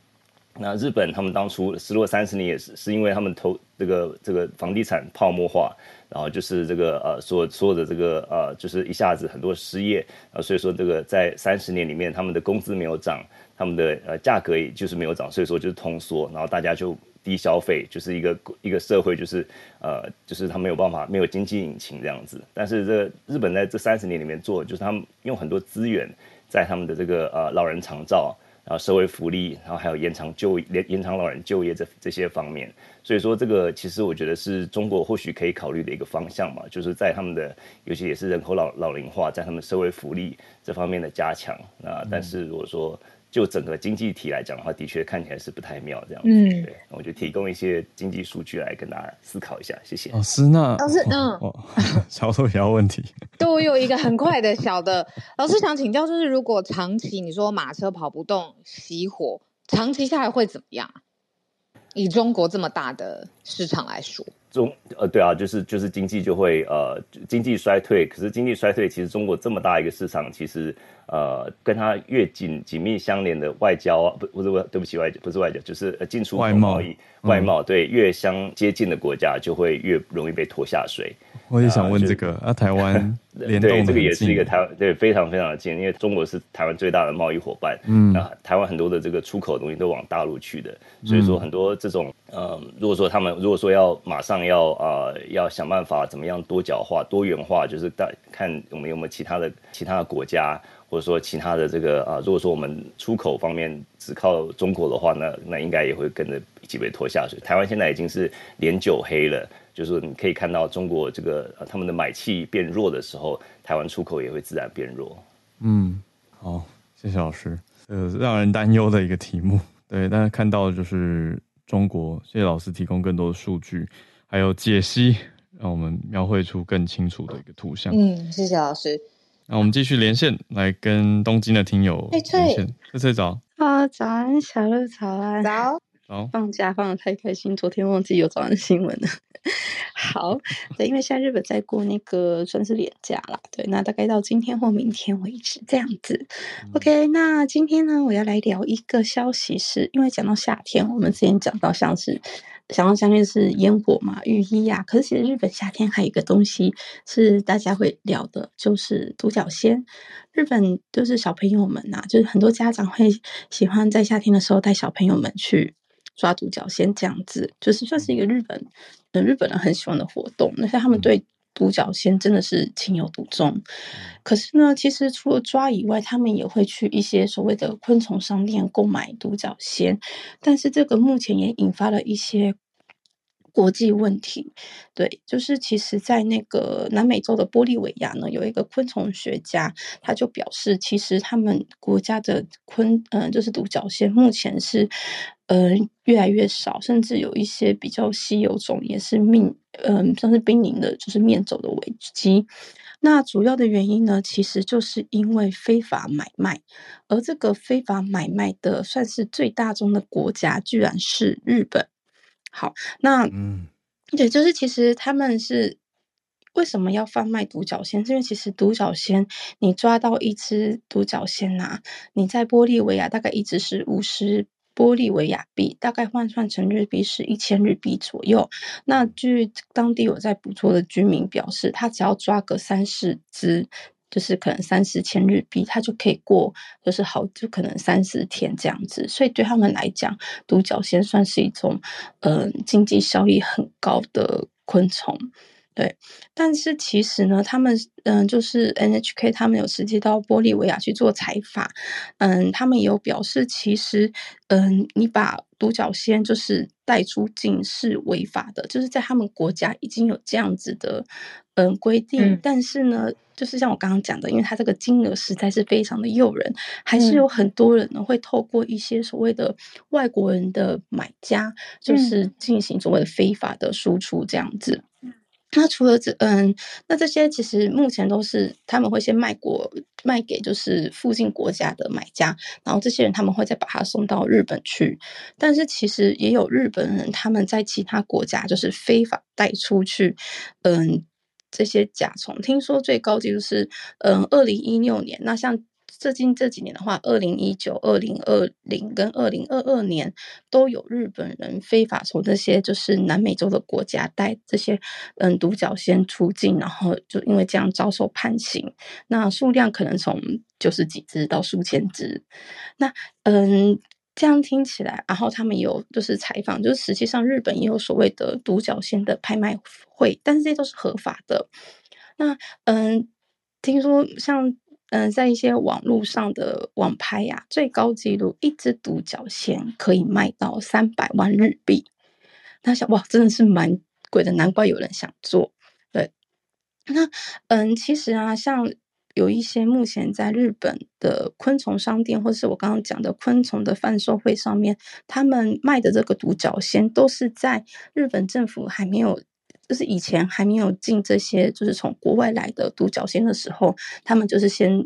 那日本他们当初失落三十年也是是因为他们投这个这个房地产泡沫化，然后就是这个呃所所有的这个呃就是一下子很多失业啊，所以说这个在三十年里面他们的工资没有涨，他们的呃价格也就是没有涨，所以说就是通缩，然后大家就低消费，就是一个一个社会就是呃就是他没有办法没有经济引擎这样子。但是这日本在这三十年里面做，就是他们用很多资源在他们的这个呃老人长照。然后社会福利，然后还有延长就延延长老人就业这这些方面，所以说这个其实我觉得是中国或许可以考虑的一个方向嘛，就是在他们的尤其也是人口老老龄化，在他们社会福利这方面的加强。那但是如果说，就整个经济体来讲的话，的确看起来是不太妙这样子。嗯，对，我就提供一些经济数据来跟大家思考一下，谢谢。老师，那老师，嗯，哦，小偷条问题。对，我有一个很快的小的，老师想请教，就是如果长期你说马车跑不动，熄火，长期下来会怎么样？以中国这么大的市场来说。中呃对啊，就是就是经济就会呃经济衰退，可是经济衰退其实中国这么大一个市场，其实呃跟它越紧紧密相连的外交啊，不不是对不起外不是外交，就是进出口贸易外贸，对越相接近的国家就会越容易被拖下水。我也想问这个啊，台湾 联动对这个也是一个台湾对非常非常的近，因为中国是台湾最大的贸易伙伴，嗯，那台湾很多的这个出口的东西都往大陆去的，所以说很多这种呃，如果说他们如果说要马上要啊、呃、要想办法怎么样多角化多元化，就是大看我们有没有其他的其他的国家，或者说其他的这个啊、如果说我们出口方面只靠中国的话，那那应该也会跟着一起被拖下水。台湾现在已经是连九黑了。就是你可以看到中国这个他们的买气变弱的时候，台湾出口也会自然变弱。嗯，好，谢谢老师。呃，让人担忧的一个题目。对，但是看到就是中国，谢谢老师提供更多的数据，还有解析，让我们描绘出更清楚的一个图像。嗯，谢谢老师。那我们继续连线，来跟东京的听友连线。翠翠早。啊，早安，小鹿早安。早。好，放假放的太开心，昨天忘记有早安新闻了。好，对，因为现在日本在过那个算是连假啦，对，那大概到今天或明天为止这样子。嗯、OK，那今天呢，我要来聊一个消息是，是因为讲到夏天，我们之前讲到像是想到相信是烟火嘛、浴衣呀、啊，可是其实日本夏天还有一个东西是大家会聊的，就是独角仙。日本就是小朋友们呐、啊，就是很多家长会喜欢在夏天的时候带小朋友们去。抓独角仙这样子，就是算是一个日本，呃，日本人很喜欢的活动。那像他们对独角仙真的是情有独钟。可是呢，其实除了抓以外，他们也会去一些所谓的昆虫商店购买独角仙。但是这个目前也引发了一些。国际问题，对，就是其实，在那个南美洲的玻利维亚呢，有一个昆虫学家，他就表示，其实他们国家的昆，嗯、呃，就是独角仙，目前是，呃，越来越少，甚至有一些比较稀有种也是命，嗯、呃，像是濒临的，就是灭走的危机。那主要的原因呢，其实就是因为非法买卖，而这个非法买卖的算是最大宗的国家，居然是日本。好，那嗯，对，就是其实他们是为什么要贩卖独角仙？是因为其实独角仙，你抓到一只独角仙呐、啊，你在玻利维亚大概一只是五十玻利维亚币，大概换算成日币是一千日币左右。那据当地有在捕捉的居民表示，他只要抓个三四只。就是可能三四千日币，他就可以过，就是好，就可能三四天这样子。所以对他们来讲，独角仙算是一种，嗯、呃，经济效益很高的昆虫。对，但是其实呢，他们嗯、呃，就是 NHK 他们有实际到玻利维亚去做采访，嗯，他们也有表示，其实嗯，你把独角仙就是带出境是违法的，就是在他们国家已经有这样子的嗯规定，嗯、但是呢，就是像我刚刚讲的，因为它这个金额实在是非常的诱人，还是有很多人呢会透过一些所谓的外国人的买家，就是进行所谓的非法的输出这样子。那除了这，嗯，那这些其实目前都是他们会先卖国卖给就是附近国家的买家，然后这些人他们会再把它送到日本去。但是其实也有日本人他们在其他国家就是非法带出去，嗯，这些甲虫。听说最高纪录是，嗯，二零一六年。那像。最近这几年的话，二零一九、二零二零跟二零二二年都有日本人非法从这些就是南美洲的国家带这些嗯独角仙出境，然后就因为这样遭受判刑，那数量可能从九十几只到数千只。那嗯，这样听起来，然后他们有就是采访，就是实际上日本也有所谓的独角仙的拍卖会，但是这些都是合法的。那嗯，听说像。嗯、在一些网络上的网拍呀、啊，最高纪录一只独角仙可以卖到三百万日币。那想哇，真的是蛮贵的，难怪有人想做。对，那嗯，其实啊，像有一些目前在日本的昆虫商店，或是我刚刚讲的昆虫的贩售会上面，他们卖的这个独角仙，都是在日本政府还没有。就是以前还没有进这些，就是从国外来的独角仙的时候，他们就是先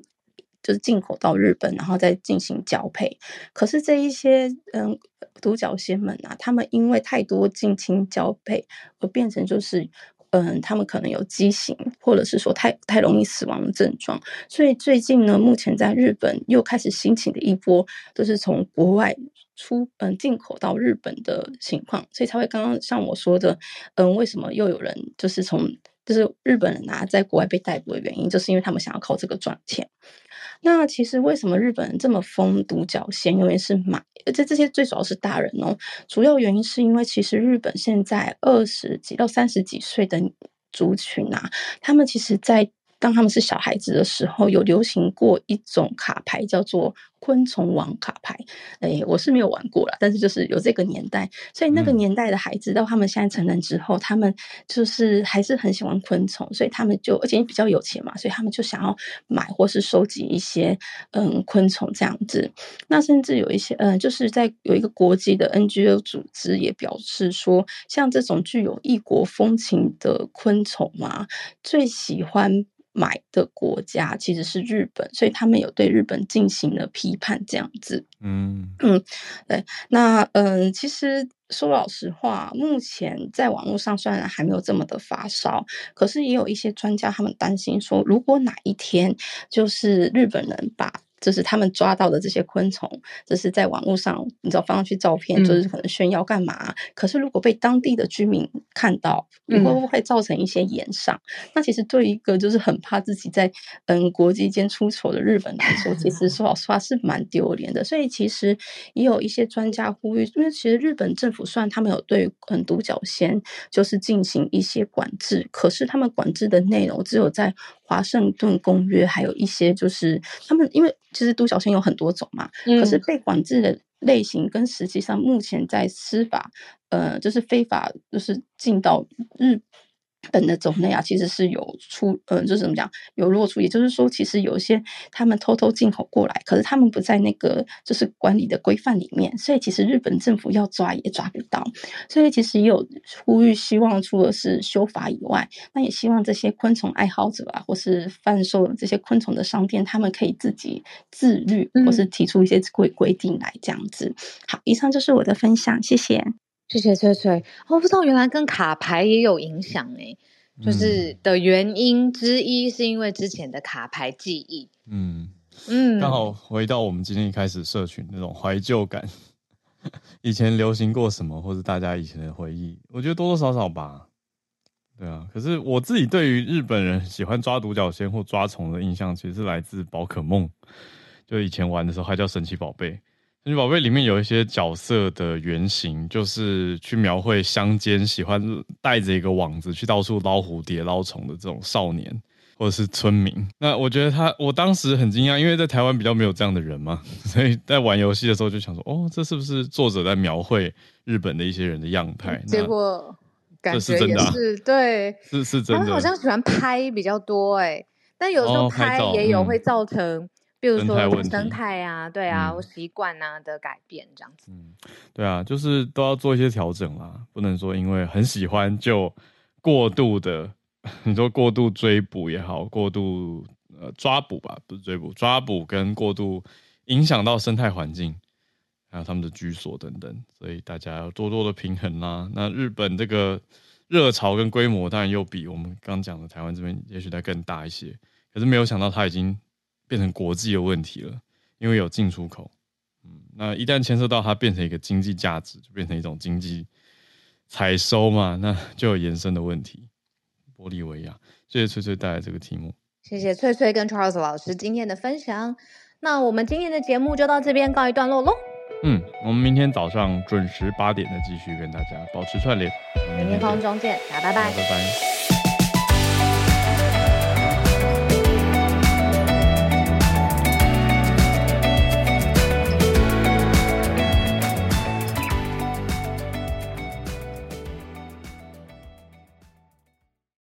就是进口到日本，然后再进行交配。可是这一些嗯独角仙们啊，他们因为太多近亲交配，而变成就是嗯，他们可能有畸形，或者是说太太容易死亡的症状。所以最近呢，目前在日本又开始兴起的一波，就是从国外。出嗯进口到日本的情况，所以才会刚刚像我说的，嗯，为什么又有人就是从就是日本人啊，在国外被逮捕的原因，就是因为他们想要靠这个赚钱。那其实为什么日本人这么疯独角仙？尤其是买，这这些最主要是大人哦。主要原因是因为其实日本现在二十几到三十几岁的族群啊，他们其实在当他们是小孩子的时候，有流行过一种卡牌叫做。昆虫王卡牌，哎，我是没有玩过啦，但是就是有这个年代，所以那个年代的孩子，到他们现在成人之后，他们就是还是很喜欢昆虫，所以他们就而且比较有钱嘛，所以他们就想要买或是收集一些嗯昆虫这样子。那甚至有一些嗯，就是在有一个国际的 NGO 组织也表示说，像这种具有异国风情的昆虫嘛，最喜欢。买的国家其实是日本，所以他们有对日本进行了批判，这样子。嗯嗯，对，那嗯，其实说老实话，目前在网络上虽然还没有这么的发烧，可是也有一些专家他们担心说，如果哪一天就是日本人把。就是他们抓到的这些昆虫，就是在网络上，你知道放上去照片，就是可能炫耀干嘛、可是如果被当地的居民看到，你会不会造成一些炎上？嗯、那其实对一个就是很怕自己在嗯国际间出丑的日本来说，其实说老 实话是蛮丢脸的。所以其实也有一些专家呼吁，因为其实日本政府虽然他们有对很独角仙就是进行一些管制，可是他们管制的内容只有在。华盛顿公约还有一些，就是他们因为其实独角仙有很多种嘛，嗯、可是被管制的类型跟实际上目前在司法，呃，就是非法，就是进到日。本的种类啊，其实是有出，嗯、呃，就是怎么讲，有落出，也就是说，其实有一些他们偷偷进口过来，可是他们不在那个就是管理的规范里面，所以其实日本政府要抓也抓不到，所以其实也有呼吁，希望除了是修法以外，那也希望这些昆虫爱好者啊，或是贩售这些昆虫的商店，他们可以自己自律，或是提出一些规规定来这样子。好，以上就是我的分享，谢谢。谢谢翠翠，我不知道原来跟卡牌也有影响诶，就是的原因之一是因为之前的卡牌记忆，嗯嗯，刚好回到我们今天一开始社群那种怀旧感，以前流行过什么，或者大家以前的回忆，我觉得多多少少吧，对啊，可是我自己对于日本人喜欢抓独角仙或抓虫的印象，其实是来自宝可梦，就以前玩的时候还叫神奇宝贝。神奇宝贝里面有一些角色的原型，就是去描绘乡间喜欢带着一个网子去到处捞蝴蝶、捞虫的这种少年或者是村民。那我觉得他，我当时很惊讶，因为在台湾比较没有这样的人嘛，所以在玩游戏的时候就想说，哦，这是不是作者在描绘日本的一些人的样态？结果感觉也是，对，是是真的。他好像喜欢拍比较多哎，但有时候拍也有会造成。比如说生态啊，对啊，或习惯啊的改变这样子。嗯，对啊，就是都要做一些调整啦，不能说因为很喜欢就过度的，你说过度追捕也好，过度呃抓捕吧，不是追捕，抓捕跟过度影响到生态环境，还有他们的居所等等，所以大家要多多的平衡啦。那日本这个热潮跟规模当然又比我们刚讲的台湾这边也许再更大一些，可是没有想到它已经变成国际的问题了，因为有进出口。嗯，那一旦牵涉到它变成一个经济价值，就变成一种经济采收嘛，那就有延伸的问题。玻利维亚，谢谢翠翠带来这个题目。谢谢翠翠跟 Charles 老师今天的分享。那我们今天的节目就到这边告一段落喽。嗯，我们明天早上准时八点再继续跟大家保持串联。明天空中见，大家拜拜。拜拜。